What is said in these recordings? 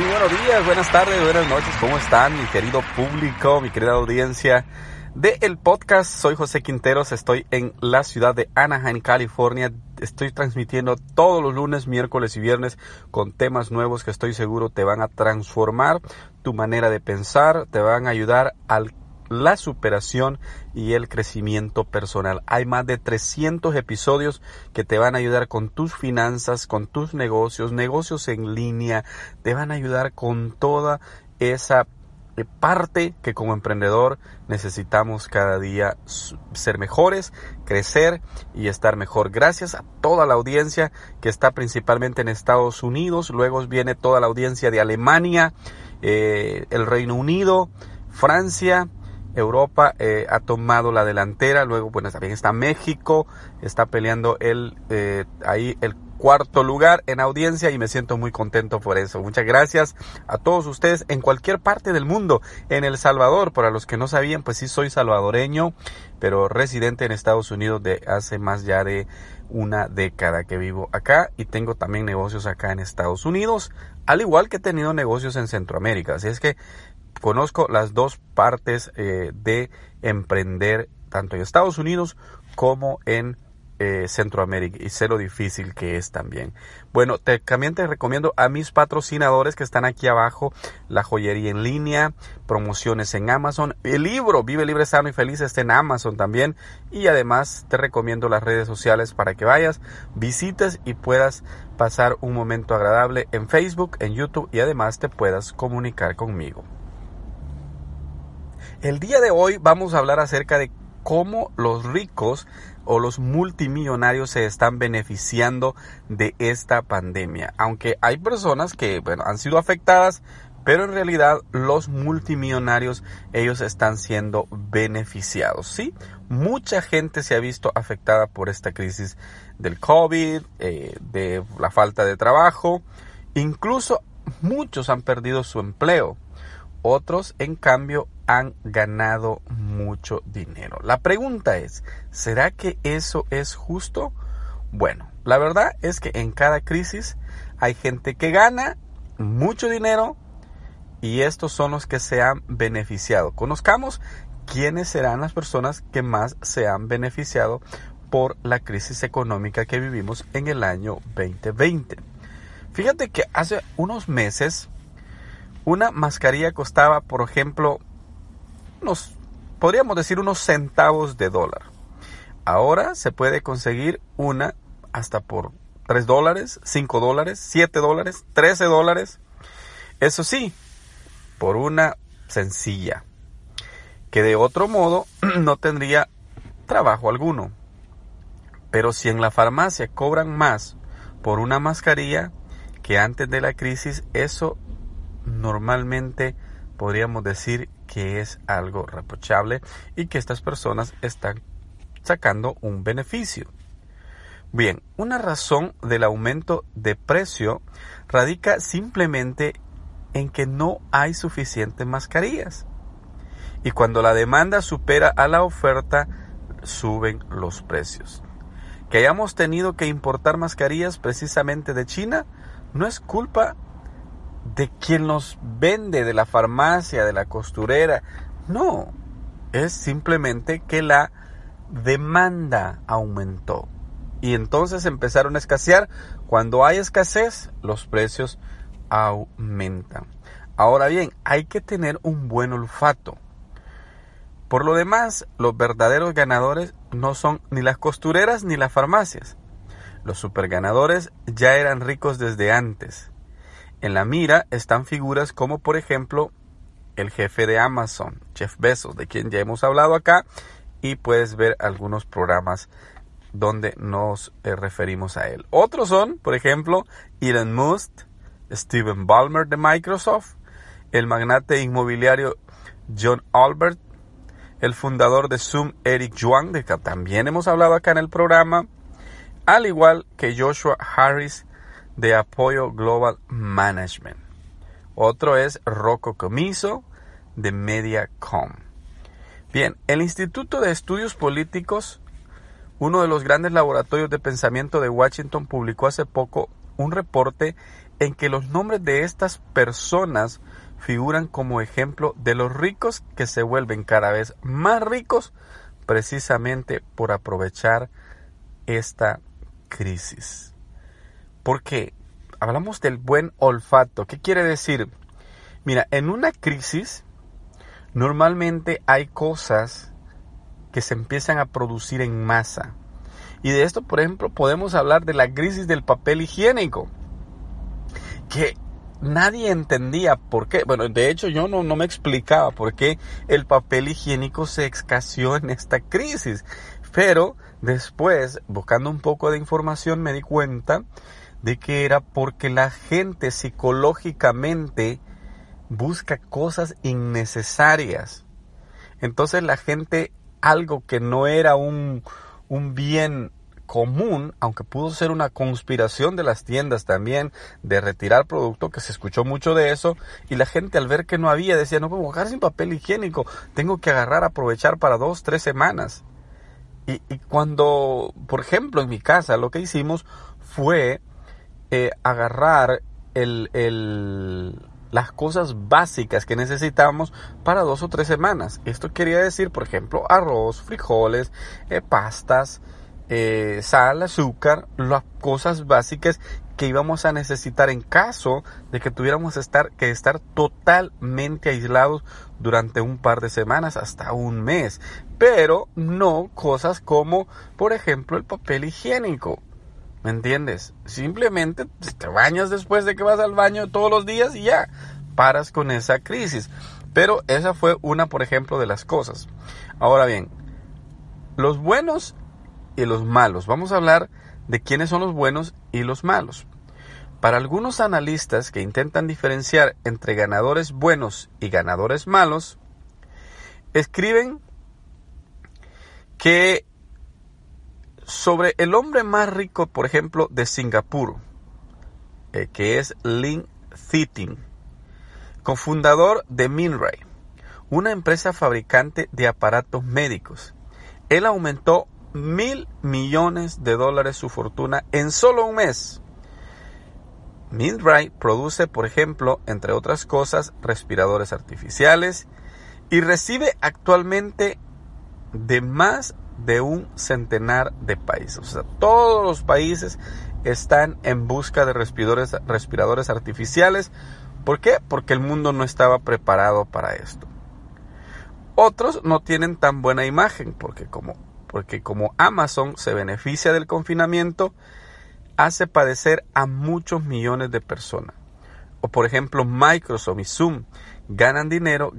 Muy buenos días, buenas tardes, buenas noches, ¿cómo están mi querido público, mi querida audiencia de el podcast? Soy José Quinteros, estoy en la ciudad de Anaheim, California. Estoy transmitiendo todos los lunes, miércoles y viernes con temas nuevos que estoy seguro te van a transformar tu manera de pensar, te van a ayudar al la superación y el crecimiento personal. Hay más de 300 episodios que te van a ayudar con tus finanzas, con tus negocios, negocios en línea, te van a ayudar con toda esa parte que como emprendedor necesitamos cada día ser mejores, crecer y estar mejor. Gracias a toda la audiencia que está principalmente en Estados Unidos, luego viene toda la audiencia de Alemania, eh, el Reino Unido, Francia, Europa eh, ha tomado la delantera, luego bueno también está México, está peleando el eh, ahí el cuarto lugar en audiencia y me siento muy contento por eso. Muchas gracias a todos ustedes en cualquier parte del mundo. En El Salvador, para los que no sabían, pues sí soy salvadoreño, pero residente en Estados Unidos de hace más ya de una década que vivo acá y tengo también negocios acá en Estados Unidos, al igual que he tenido negocios en Centroamérica. Así es que conozco las dos partes eh, de emprender tanto en Estados Unidos como en eh, Centroamérica y sé lo difícil que es también. Bueno, también te recomiendo a mis patrocinadores que están aquí abajo, la joyería en línea, promociones en Amazon, el libro Vive Libre, Sano y Feliz está en Amazon también y además te recomiendo las redes sociales para que vayas, visites y puedas pasar un momento agradable en Facebook, en YouTube y además te puedas comunicar conmigo. El día de hoy vamos a hablar acerca de cómo los ricos o los multimillonarios se están beneficiando de esta pandemia. Aunque hay personas que bueno, han sido afectadas, pero en realidad los multimillonarios ellos están siendo beneficiados. Sí, mucha gente se ha visto afectada por esta crisis del COVID, eh, de la falta de trabajo. Incluso muchos han perdido su empleo. Otros, en cambio, han ganado mucho dinero. La pregunta es, ¿será que eso es justo? Bueno, la verdad es que en cada crisis hay gente que gana mucho dinero y estos son los que se han beneficiado. Conozcamos quiénes serán las personas que más se han beneficiado por la crisis económica que vivimos en el año 2020. Fíjate que hace unos meses una mascarilla costaba, por ejemplo, unos, podríamos decir unos centavos de dólar. Ahora se puede conseguir una hasta por 3 dólares, 5 dólares, 7 dólares, 13 dólares. Eso sí, por una sencilla, que de otro modo no tendría trabajo alguno. Pero si en la farmacia cobran más por una mascarilla que antes de la crisis, eso normalmente podríamos decir que es algo reprochable y que estas personas están sacando un beneficio. Bien, una razón del aumento de precio radica simplemente en que no hay suficientes mascarillas. Y cuando la demanda supera a la oferta, suben los precios. Que hayamos tenido que importar mascarillas precisamente de China no es culpa de quien los vende, de la farmacia, de la costurera. No, es simplemente que la demanda aumentó. Y entonces empezaron a escasear. Cuando hay escasez, los precios aumentan. Ahora bien, hay que tener un buen olfato. Por lo demás, los verdaderos ganadores no son ni las costureras ni las farmacias. Los superganadores ya eran ricos desde antes. En la mira están figuras como por ejemplo el jefe de Amazon, Jeff Bezos, de quien ya hemos hablado acá, y puedes ver algunos programas donde nos eh, referimos a él. Otros son, por ejemplo, Elon Musk, Steven Ballmer de Microsoft, el magnate inmobiliario John Albert, el fundador de Zoom Eric Yuan, de que también hemos hablado acá en el programa, al igual que Joshua Harris de apoyo Global Management. Otro es Rocco Comiso de Mediacom. Bien, el Instituto de Estudios Políticos, uno de los grandes laboratorios de pensamiento de Washington, publicó hace poco un reporte en que los nombres de estas personas figuran como ejemplo de los ricos que se vuelven cada vez más ricos precisamente por aprovechar esta crisis. Porque hablamos del buen olfato. ¿Qué quiere decir? Mira, en una crisis normalmente hay cosas que se empiezan a producir en masa. Y de esto, por ejemplo, podemos hablar de la crisis del papel higiénico. Que nadie entendía por qué. Bueno, de hecho yo no, no me explicaba por qué el papel higiénico se escaseó en esta crisis. Pero después, buscando un poco de información, me di cuenta de que era porque la gente psicológicamente busca cosas innecesarias. Entonces la gente, algo que no era un, un bien común, aunque pudo ser una conspiración de las tiendas también de retirar producto, que se escuchó mucho de eso, y la gente al ver que no había decía, no puedo bajar sin papel higiénico, tengo que agarrar, aprovechar para dos, tres semanas. Y, y cuando, por ejemplo, en mi casa lo que hicimos fue eh, agarrar el, el, las cosas básicas que necesitamos para dos o tres semanas. Esto quería decir, por ejemplo, arroz, frijoles, eh, pastas, eh, sal, azúcar, las cosas básicas que íbamos a necesitar en caso de que tuviéramos que estar totalmente aislados durante un par de semanas hasta un mes. Pero no cosas como, por ejemplo, el papel higiénico. ¿Me entiendes? Simplemente te bañas después de que vas al baño todos los días y ya paras con esa crisis. Pero esa fue una, por ejemplo, de las cosas. Ahora bien, los buenos y los malos. Vamos a hablar de quiénes son los buenos y los malos. Para algunos analistas que intentan diferenciar entre ganadores buenos y ganadores malos, escriben que sobre el hombre más rico, por ejemplo, de Singapur, eh, que es Lin Thitting, cofundador de Minray, una empresa fabricante de aparatos médicos. Él aumentó mil millones de dólares su fortuna en solo un mes. Midray produce, por ejemplo, entre otras cosas, respiradores artificiales y recibe actualmente de más de un centenar de países. O sea, todos los países están en busca de respiradores, respiradores artificiales. ¿Por qué? Porque el mundo no estaba preparado para esto. Otros no tienen tan buena imagen porque como porque como Amazon se beneficia del confinamiento, hace padecer a muchos millones de personas. O por ejemplo Microsoft y Zoom ganan dinero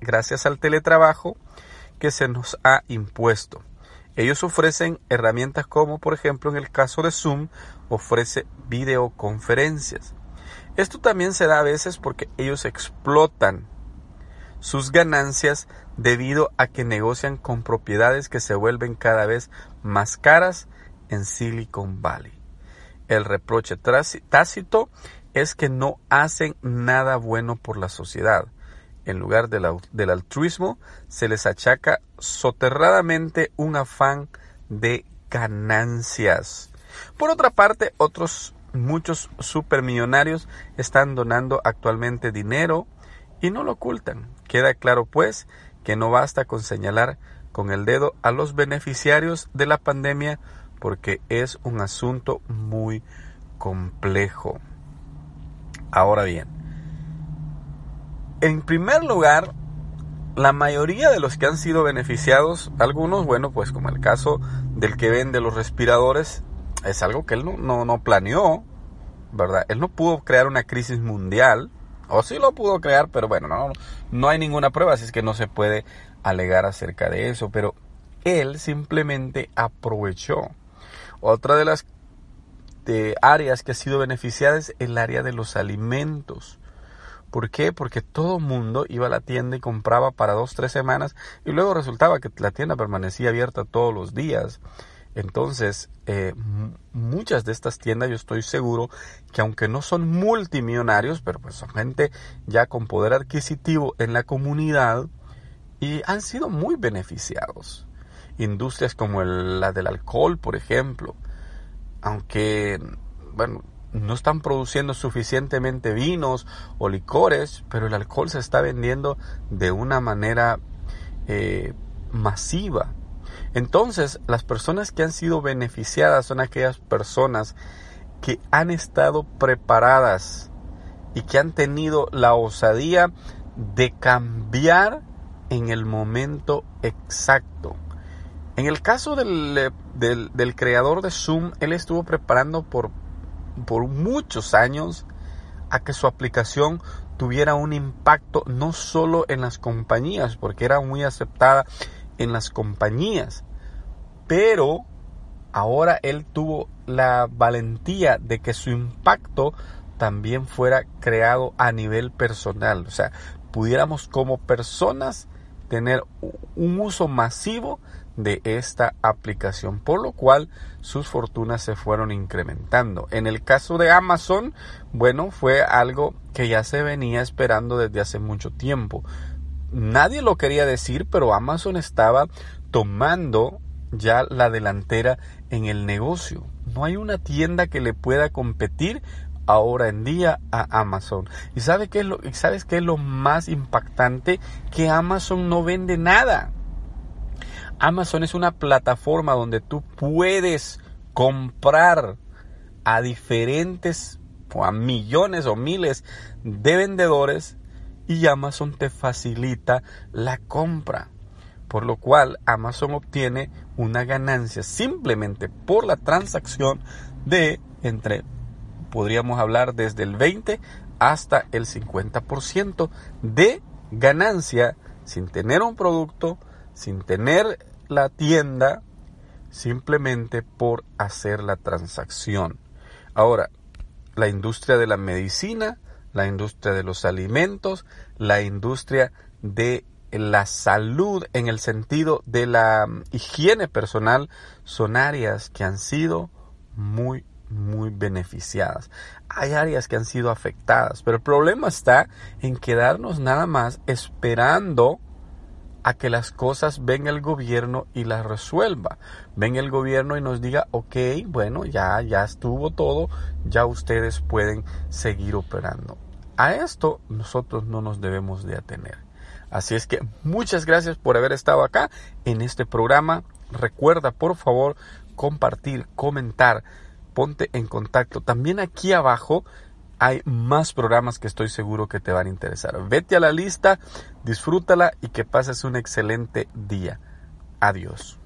gracias al teletrabajo que se nos ha impuesto. Ellos ofrecen herramientas como por ejemplo en el caso de Zoom ofrece videoconferencias. Esto también se da a veces porque ellos explotan sus ganancias debido a que negocian con propiedades que se vuelven cada vez más caras en Silicon Valley. El reproche tácito es que no hacen nada bueno por la sociedad. En lugar del altruismo, se les achaca soterradamente un afán de ganancias. Por otra parte, otros muchos supermillonarios están donando actualmente dinero y no lo ocultan. Queda claro, pues, que no basta con señalar con el dedo a los beneficiarios de la pandemia porque es un asunto muy complejo. Ahora bien, en primer lugar, la mayoría de los que han sido beneficiados, algunos, bueno, pues como el caso del que vende los respiradores, es algo que él no, no, planeó, ¿verdad? Él no pudo crear una crisis mundial, o sí lo pudo crear, pero bueno, no, no hay ninguna prueba, así es que no se puede alegar acerca de eso, pero él simplemente aprovechó. Otra de las áreas que ha sido beneficiada es el área de los alimentos. ¿Por qué? Porque todo mundo iba a la tienda y compraba para dos, tres semanas y luego resultaba que la tienda permanecía abierta todos los días. Entonces, eh, muchas de estas tiendas yo estoy seguro que aunque no son multimillonarios, pero pues son gente ya con poder adquisitivo en la comunidad y han sido muy beneficiados. Industrias como la del alcohol, por ejemplo, aunque, bueno, no están produciendo suficientemente vinos o licores, pero el alcohol se está vendiendo de una manera eh, masiva. Entonces, las personas que han sido beneficiadas son aquellas personas que han estado preparadas y que han tenido la osadía de cambiar en el momento exacto. En el caso del, del, creador de Zoom, él estuvo preparando por, por muchos años a que su aplicación tuviera un impacto no solo en las compañías, porque era muy aceptada en las compañías, pero ahora él tuvo la valentía de que su impacto también fuera creado a nivel personal, o sea, pudiéramos como personas tener un uso masivo de esta aplicación, por lo cual sus fortunas se fueron incrementando. En el caso de Amazon, bueno, fue algo que ya se venía esperando desde hace mucho tiempo. Nadie lo quería decir, pero Amazon estaba tomando ya la delantera en el negocio. No hay una tienda que le pueda competir ahora en día a Amazon. ¿Y sabe qué es lo, sabes qué es lo más impactante? Que Amazon no vende nada. Amazon es una plataforma donde tú puedes comprar a diferentes o a millones o miles de vendedores y Amazon te facilita la compra. Por lo cual Amazon obtiene una ganancia simplemente por la transacción de entre podríamos hablar desde el 20 hasta el 50% de ganancia sin tener un producto, sin tener la tienda, simplemente por hacer la transacción. Ahora, la industria de la medicina, la industria de los alimentos, la industria de la salud en el sentido de la higiene personal son áreas que han sido muy muy beneficiadas. Hay áreas que han sido afectadas, pero el problema está en quedarnos nada más esperando a que las cosas venga el gobierno y las resuelva. Venga el gobierno y nos diga, ok, bueno, ya, ya estuvo todo, ya ustedes pueden seguir operando. A esto nosotros no nos debemos de atener. Así es que muchas gracias por haber estado acá en este programa. Recuerda, por favor, compartir, comentar ponte en contacto. También aquí abajo hay más programas que estoy seguro que te van a interesar. Vete a la lista, disfrútala y que pases un excelente día. Adiós.